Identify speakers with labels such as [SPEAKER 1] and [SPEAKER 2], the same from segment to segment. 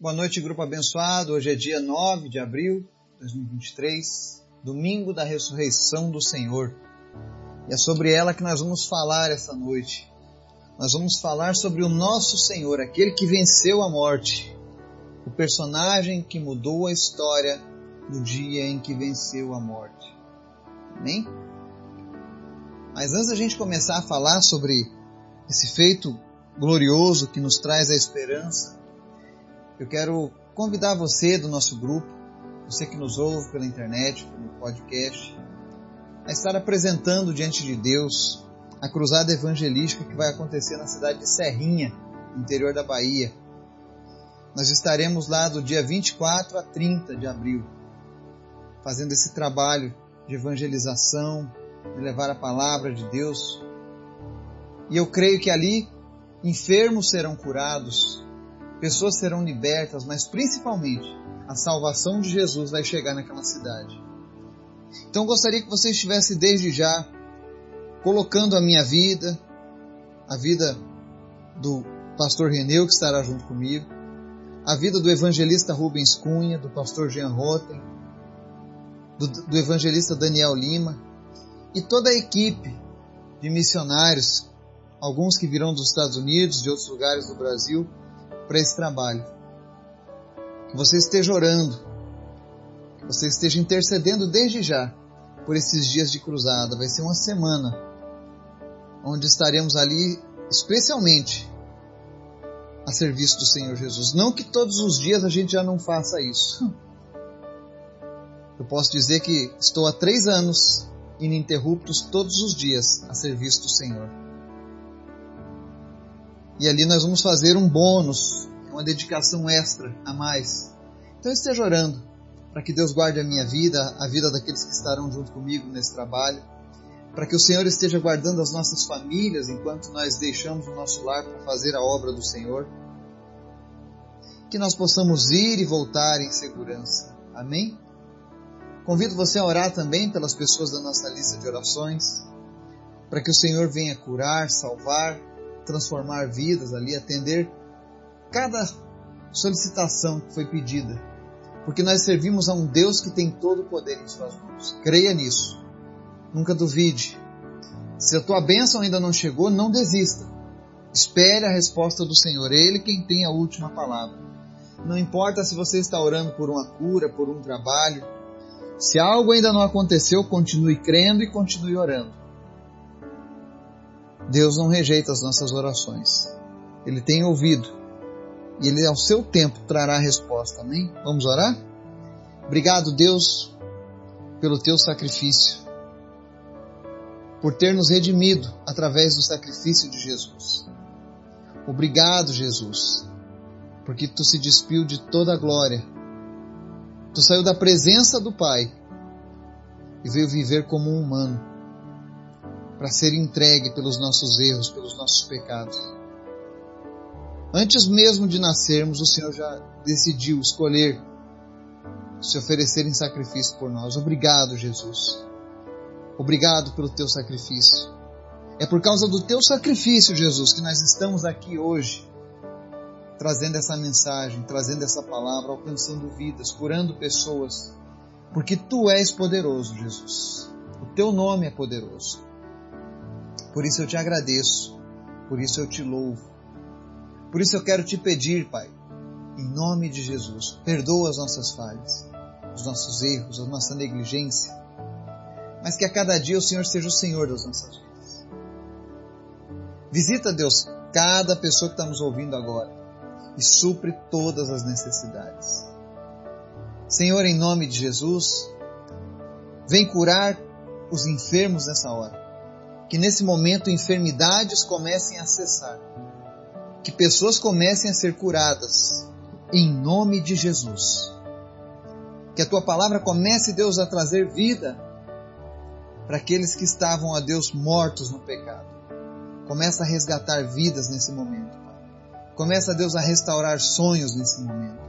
[SPEAKER 1] Boa noite, grupo abençoado. Hoje é dia 9 de abril de 2023, domingo da ressurreição do Senhor. E é sobre ela que nós vamos falar essa noite. Nós vamos falar sobre o nosso Senhor, aquele que venceu a morte, o personagem que mudou a história no dia em que venceu a morte. Amém? Mas antes da gente começar a falar sobre esse feito glorioso que nos traz a esperança, eu quero convidar você do nosso grupo, você que nos ouve pela internet, pelo podcast, a estar apresentando diante de Deus a cruzada evangelística que vai acontecer na cidade de Serrinha, interior da Bahia. Nós estaremos lá do dia 24 a 30 de abril, fazendo esse trabalho de evangelização, de levar a palavra de Deus. E eu creio que ali enfermos serão curados, pessoas serão libertas, mas principalmente a salvação de Jesus vai chegar naquela cidade. Então gostaria que você estivesse desde já colocando a minha vida, a vida do pastor Reneu, que estará junto comigo, a vida do evangelista Rubens Cunha, do pastor Jean Rotten, do, do evangelista Daniel Lima e toda a equipe de missionários, alguns que virão dos Estados Unidos, de outros lugares do Brasil, para esse trabalho. Que você esteja orando, que você esteja intercedendo desde já por esses dias de cruzada. Vai ser uma semana onde estaremos ali especialmente a serviço do Senhor Jesus. Não que todos os dias a gente já não faça isso. Eu posso dizer que estou há três anos ininterruptos todos os dias a serviço do Senhor. E ali nós vamos fazer um bônus, uma dedicação extra a mais. Então esteja orando para que Deus guarde a minha vida, a vida daqueles que estarão junto comigo nesse trabalho, para que o Senhor esteja guardando as nossas famílias enquanto nós deixamos o nosso lar para fazer a obra do Senhor. Que nós possamos ir e voltar em segurança. Amém? Convido você a orar também pelas pessoas da nossa lista de orações, para que o Senhor venha curar, salvar, transformar vidas ali, atender cada solicitação que foi pedida. Porque nós servimos a um Deus que tem todo o poder em suas mãos. Creia nisso. Nunca duvide. Se a tua bênção ainda não chegou, não desista. Espere a resposta do Senhor. É Ele quem tem a última palavra. Não importa se você está orando por uma cura, por um trabalho. Se algo ainda não aconteceu, continue crendo e continue orando. Deus não rejeita as nossas orações. Ele tem ouvido. E Ele, ao seu tempo, trará a resposta. Amém? Vamos orar? Obrigado, Deus, pelo teu sacrifício. Por ter nos redimido através do sacrifício de Jesus. Obrigado, Jesus, porque tu se despiu de toda a glória. Tu saiu da presença do Pai e veio viver como um humano para ser entregue pelos nossos erros, pelos nossos pecados. Antes mesmo de nascermos, o Senhor já decidiu escolher se oferecer em sacrifício por nós. Obrigado, Jesus. Obrigado pelo teu sacrifício. É por causa do teu sacrifício, Jesus, que nós estamos aqui hoje, trazendo essa mensagem, trazendo essa palavra, alcançando vidas, curando pessoas, porque tu és poderoso, Jesus. O teu nome é poderoso. Por isso eu te agradeço, por isso eu te louvo. Por isso eu quero te pedir, Pai, em nome de Jesus, perdoa as nossas falhas, os nossos erros, a nossa negligência, mas que a cada dia o Senhor seja o Senhor das nossas vidas. Visita, Deus, cada pessoa que está nos ouvindo agora e supre todas as necessidades. Senhor, em nome de Jesus, vem curar os enfermos nessa hora que nesse momento enfermidades comecem a cessar, que pessoas comecem a ser curadas, em nome de Jesus. Que a tua palavra comece, Deus, a trazer vida para aqueles que estavam, a Deus, mortos no pecado. Começa a resgatar vidas nesse momento. Começa, Deus, a restaurar sonhos nesse momento.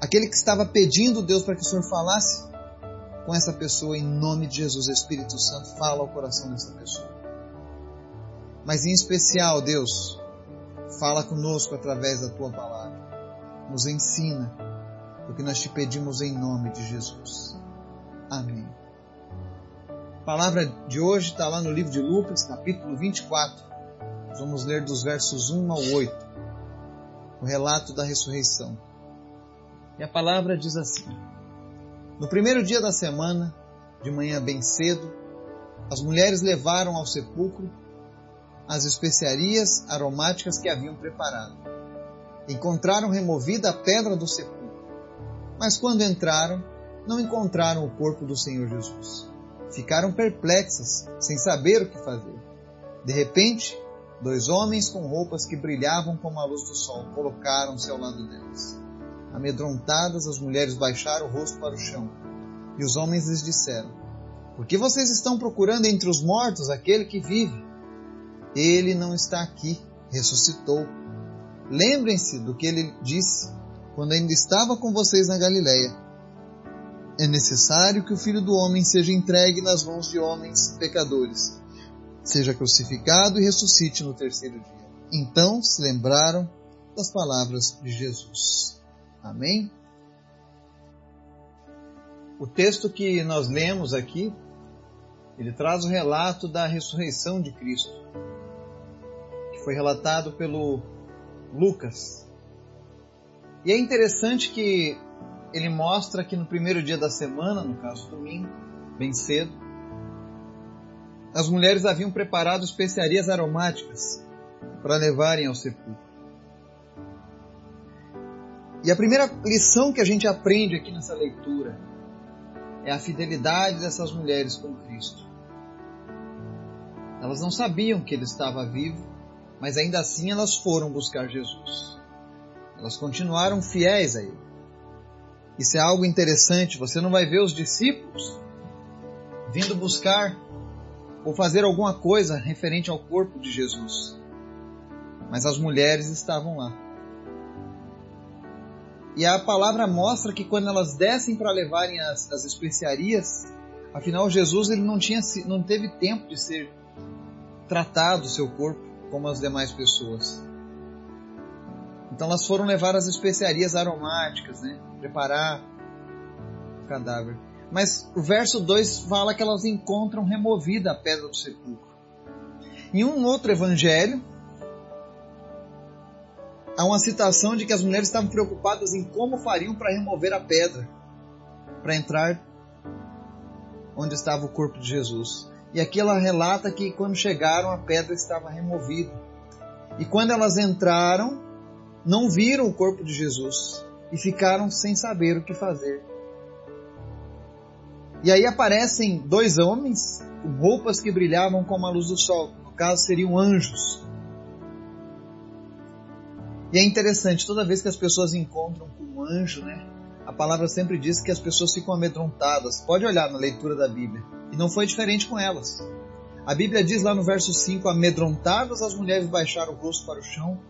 [SPEAKER 1] Aquele que estava pedindo, Deus, para que o Senhor falasse com essa pessoa em nome de Jesus. Espírito Santo, fala ao coração dessa pessoa. Mas em especial, Deus, fala conosco através da tua palavra. nos ensina o que nós te pedimos em nome de Jesus. Amém. A palavra de hoje está lá no livro de Lucas, capítulo 24. Nós vamos ler dos versos 1 ao 8, o relato da ressurreição. E a palavra diz assim: No primeiro dia da semana, de manhã bem cedo, as mulheres levaram ao sepulcro as especiarias aromáticas que haviam preparado. Encontraram removida a pedra do sepulcro. Mas quando entraram, não encontraram o corpo do Senhor Jesus. Ficaram perplexas, sem saber o que fazer. De repente, dois homens com roupas que brilhavam como a luz do sol colocaram-se ao lado delas. Amedrontadas, as mulheres baixaram o rosto para o chão. E os homens lhes disseram: Por que vocês estão procurando entre os mortos aquele que vive? Ele não está aqui, ressuscitou. Lembrem-se do que ele disse quando ainda estava com vocês na Galileia. É necessário que o Filho do Homem seja entregue nas mãos de homens pecadores, seja crucificado e ressuscite no terceiro dia. Então se lembraram das palavras de Jesus. Amém? O texto que nós lemos aqui, ele traz o relato da ressurreição de Cristo foi relatado pelo Lucas. E é interessante que ele mostra que no primeiro dia da semana, no caso domingo, bem cedo, as mulheres haviam preparado especiarias aromáticas para levarem ao sepulcro. E a primeira lição que a gente aprende aqui nessa leitura é a fidelidade dessas mulheres com Cristo. Elas não sabiam que ele estava vivo, mas ainda assim elas foram buscar Jesus. Elas continuaram fiéis a Ele. Isso é algo interessante. Você não vai ver os discípulos vindo buscar ou fazer alguma coisa referente ao corpo de Jesus. Mas as mulheres estavam lá. E a palavra mostra que quando elas descem para levarem as, as especiarias, afinal Jesus ele não, tinha, não teve tempo de ser tratado o seu corpo como as demais pessoas. Então elas foram levar as especiarias aromáticas, né? Preparar o cadáver. Mas o verso 2 fala que elas encontram removida a pedra do sepulcro. Em um outro evangelho, há uma citação de que as mulheres estavam preocupadas em como fariam para remover a pedra, para entrar onde estava o corpo de Jesus. E aqui ela relata que quando chegaram a pedra estava removida. E quando elas entraram, não viram o corpo de Jesus e ficaram sem saber o que fazer. E aí aparecem dois homens com roupas que brilhavam como a luz do sol. No caso, seriam anjos. E é interessante, toda vez que as pessoas encontram com um anjo, né? A palavra sempre diz que as pessoas ficam amedrontadas. Pode olhar na leitura da Bíblia. E não foi diferente com elas. A Bíblia diz lá no verso 5: Amedrontadas as mulheres baixaram o rosto para o chão.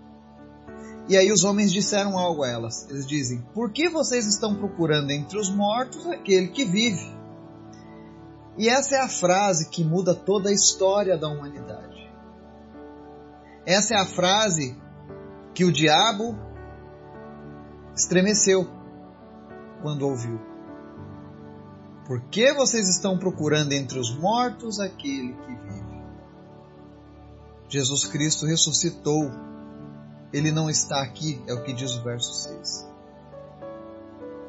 [SPEAKER 1] E aí os homens disseram algo a elas. Eles dizem: Por que vocês estão procurando entre os mortos aquele que vive? E essa é a frase que muda toda a história da humanidade. Essa é a frase que o diabo estremeceu quando ouviu. Por que vocês estão procurando entre os mortos aquele que vive? Jesus Cristo ressuscitou. Ele não está aqui, é o que diz o verso 6.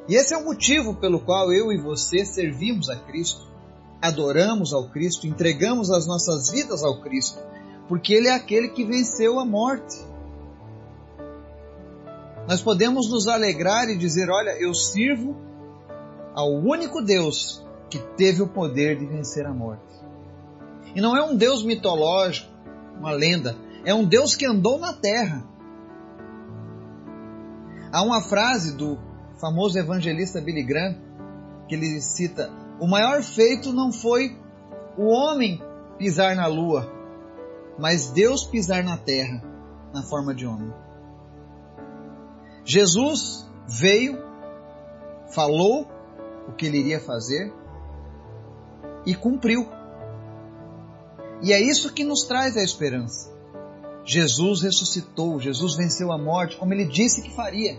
[SPEAKER 1] E esse é o motivo pelo qual eu e você servimos a Cristo, adoramos ao Cristo, entregamos as nossas vidas ao Cristo, porque Ele é aquele que venceu a morte nós podemos nos alegrar e dizer: olha, eu sirvo ao único Deus que teve o poder de vencer a morte. E não é um Deus mitológico, uma lenda, é um Deus que andou na terra. Há uma frase do famoso evangelista Billy Graham que ele cita: O maior feito não foi o homem pisar na lua, mas Deus pisar na terra na forma de homem. Jesus veio, falou o que ele iria fazer e cumpriu. E é isso que nos traz a esperança. Jesus ressuscitou, Jesus venceu a morte, como ele disse que faria.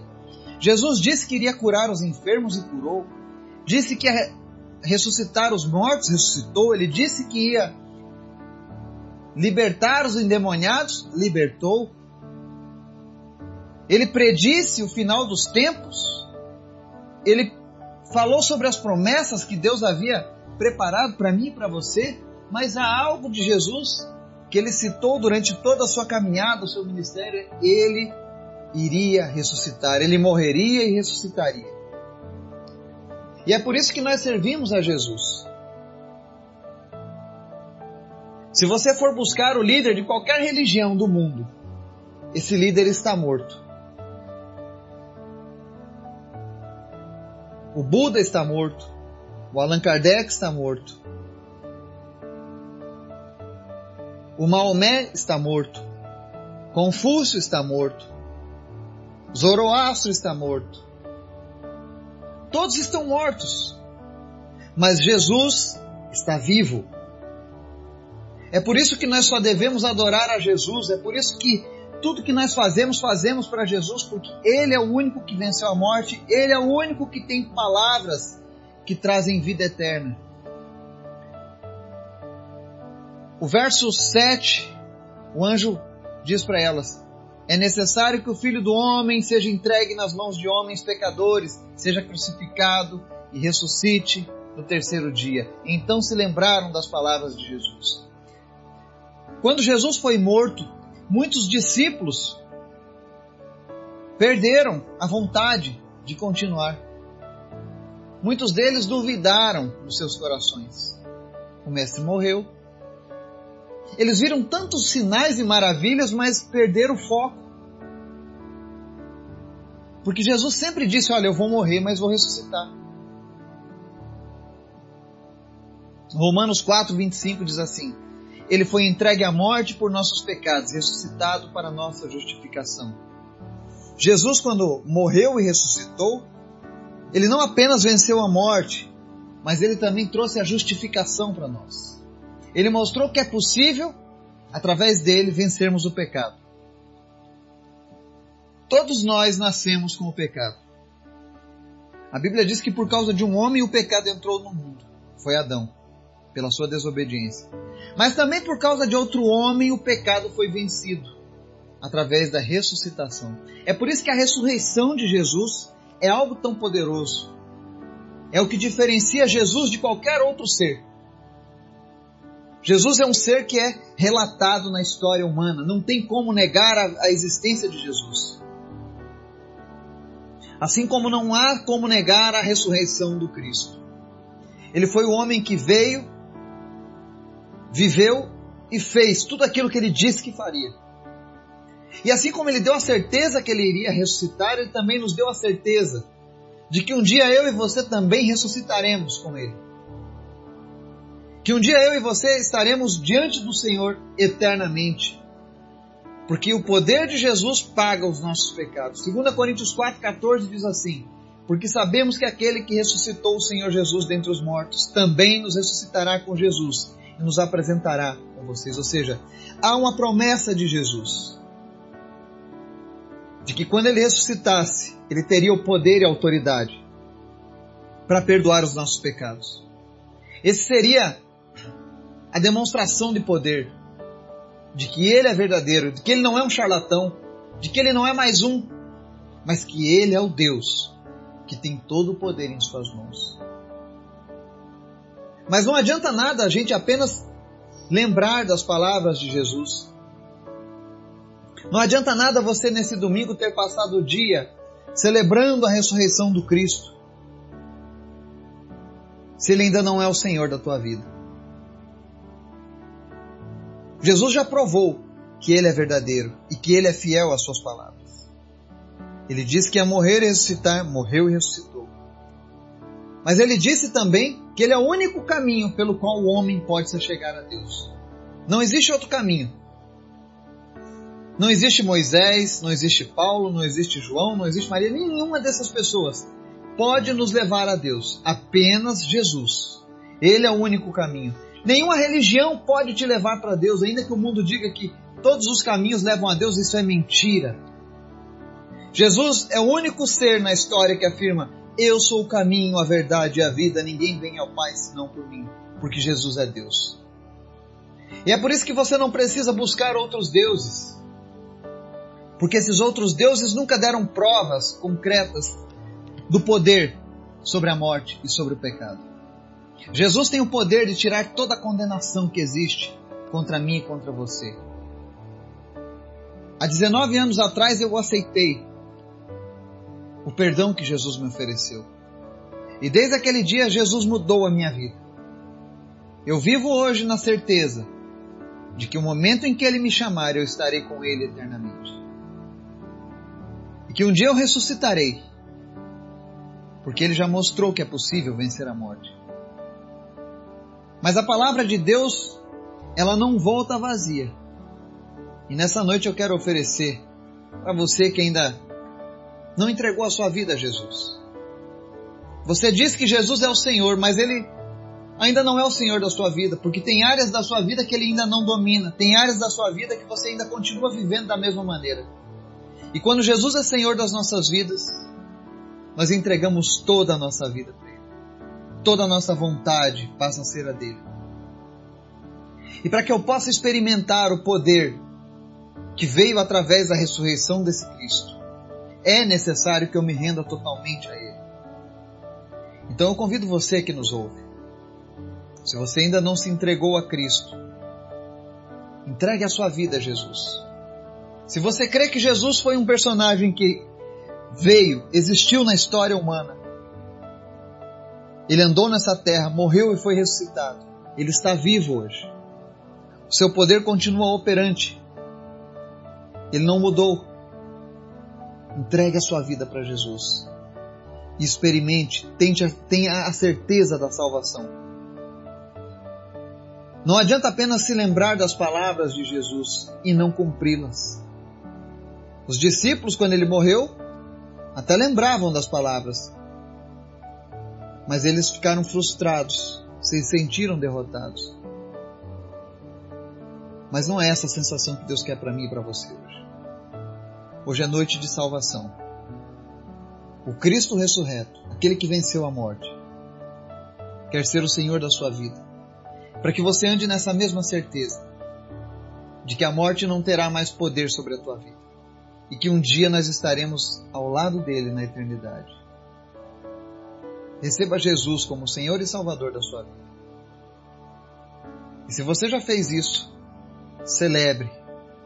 [SPEAKER 1] Jesus disse que iria curar os enfermos e curou. Disse que ia ressuscitar os mortos, ressuscitou. Ele disse que ia libertar os endemoniados, libertou. Ele predisse o final dos tempos. Ele falou sobre as promessas que Deus havia preparado para mim e para você, mas há algo de Jesus que ele citou durante toda a sua caminhada, o seu ministério, ele iria ressuscitar, ele morreria e ressuscitaria. E é por isso que nós servimos a Jesus. Se você for buscar o líder de qualquer religião do mundo, esse líder está morto. O Buda está morto. O Allan Kardec está morto. O Maomé está morto. Confúcio está morto. Zoroastro está morto. Todos estão mortos. Mas Jesus está vivo. É por isso que nós só devemos adorar a Jesus. É por isso que tudo que nós fazemos, fazemos para Jesus, porque Ele é o único que venceu a morte, Ele é o único que tem palavras que trazem vida eterna. O verso 7, o anjo diz para elas: É necessário que o filho do homem seja entregue nas mãos de homens pecadores, seja crucificado e ressuscite no terceiro dia. Então se lembraram das palavras de Jesus. Quando Jesus foi morto, muitos discípulos perderam a vontade de continuar. Muitos deles duvidaram nos seus corações. O mestre morreu. Eles viram tantos sinais e maravilhas, mas perderam o foco. Porque Jesus sempre disse: Olha, eu vou morrer, mas vou ressuscitar. Romanos 4, 25 diz assim: ele foi entregue à morte por nossos pecados, ressuscitado para nossa justificação. Jesus, quando morreu e ressuscitou, ele não apenas venceu a morte, mas ele também trouxe a justificação para nós. Ele mostrou que é possível, através dele, vencermos o pecado. Todos nós nascemos com o pecado. A Bíblia diz que por causa de um homem o pecado entrou no mundo. Foi Adão pela sua desobediência. Mas também por causa de outro homem o pecado foi vencido através da ressuscitação. É por isso que a ressurreição de Jesus é algo tão poderoso. É o que diferencia Jesus de qualquer outro ser. Jesus é um ser que é relatado na história humana, não tem como negar a, a existência de Jesus. Assim como não há como negar a ressurreição do Cristo. Ele foi o homem que veio viveu e fez tudo aquilo que ele disse que faria. E assim como ele deu a certeza que ele iria ressuscitar, ele também nos deu a certeza de que um dia eu e você também ressuscitaremos com ele. Que um dia eu e você estaremos diante do Senhor eternamente. Porque o poder de Jesus paga os nossos pecados. 2 Coríntios 4,14 diz assim: Porque sabemos que aquele que ressuscitou o Senhor Jesus dentre os mortos também nos ressuscitará com Jesus nos apresentará com vocês. Ou seja, há uma promessa de Jesus de que quando ele ressuscitasse, ele teria o poder e a autoridade para perdoar os nossos pecados. Esse seria a demonstração de poder de que ele é verdadeiro, de que ele não é um charlatão, de que ele não é mais um, mas que ele é o Deus que tem todo o poder em suas mãos. Mas não adianta nada a gente apenas lembrar das palavras de Jesus. Não adianta nada você nesse domingo ter passado o dia celebrando a ressurreição do Cristo, se Ele ainda não é o Senhor da tua vida. Jesus já provou que Ele é verdadeiro e que Ele é fiel às Suas palavras. Ele disse que ia morrer e ressuscitar, morreu e ressuscitou. Mas ele disse também que ele é o único caminho pelo qual o homem pode se chegar a Deus. Não existe outro caminho. Não existe Moisés, não existe Paulo, não existe João, não existe Maria, nenhuma dessas pessoas pode nos levar a Deus. Apenas Jesus. Ele é o único caminho. Nenhuma religião pode te levar para Deus, ainda que o mundo diga que todos os caminhos levam a Deus, isso é mentira. Jesus é o único ser na história que afirma: Eu sou o caminho, a verdade e a vida, ninguém vem ao Pai senão por mim, porque Jesus é Deus. E é por isso que você não precisa buscar outros deuses. Porque esses outros deuses nunca deram provas concretas do poder sobre a morte e sobre o pecado. Jesus tem o poder de tirar toda a condenação que existe contra mim e contra você. Há 19 anos atrás eu aceitei o perdão que Jesus me ofereceu. E desde aquele dia Jesus mudou a minha vida. Eu vivo hoje na certeza de que o momento em que Ele me chamar eu estarei com Ele eternamente. E que um dia eu ressuscitarei, porque Ele já mostrou que é possível vencer a morte. Mas a palavra de Deus, ela não volta vazia. E nessa noite eu quero oferecer para você que ainda não entregou a sua vida a Jesus. Você diz que Jesus é o Senhor, mas Ele ainda não é o Senhor da sua vida, porque tem áreas da sua vida que Ele ainda não domina, tem áreas da sua vida que você ainda continua vivendo da mesma maneira. E quando Jesus é Senhor das nossas vidas, nós entregamos toda a nossa vida para Ele. Toda a nossa vontade passa a ser a dele. E para que eu possa experimentar o poder que veio através da ressurreição desse Cristo, é necessário que eu me renda totalmente a Ele. Então eu convido você que nos ouve, se você ainda não se entregou a Cristo, entregue a sua vida a Jesus. Se você crê que Jesus foi um personagem que veio, existiu na história humana, ele andou nessa terra, morreu e foi ressuscitado, ele está vivo hoje. O seu poder continua operante. Ele não mudou. Entregue a sua vida para Jesus. Experimente, tenha a certeza da salvação. Não adianta apenas se lembrar das palavras de Jesus e não cumpri-las. Os discípulos, quando ele morreu, até lembravam das palavras, mas eles ficaram frustrados, se sentiram derrotados. Mas não é essa a sensação que Deus quer para mim e para você hoje. Hoje é noite de salvação. O Cristo ressurreto, aquele que venceu a morte, quer ser o Senhor da sua vida, para que você ande nessa mesma certeza de que a morte não terá mais poder sobre a tua vida e que um dia nós estaremos ao lado dele na eternidade. Receba Jesus como Senhor e Salvador da sua vida. E se você já fez isso, celebre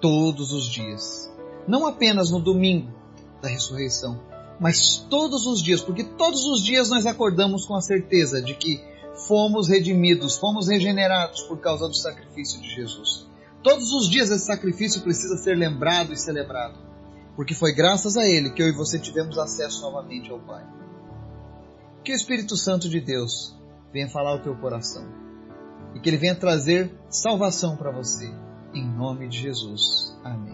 [SPEAKER 1] todos os dias não apenas no domingo da ressurreição, mas todos os dias, porque todos os dias nós acordamos com a certeza de que fomos redimidos, fomos regenerados por causa do sacrifício de Jesus. Todos os dias esse sacrifício precisa ser lembrado e celebrado, porque foi graças a ele que eu e você tivemos acesso novamente ao Pai. Que o Espírito Santo de Deus venha falar ao teu coração e que ele venha trazer salvação para você, em nome de Jesus. Amém.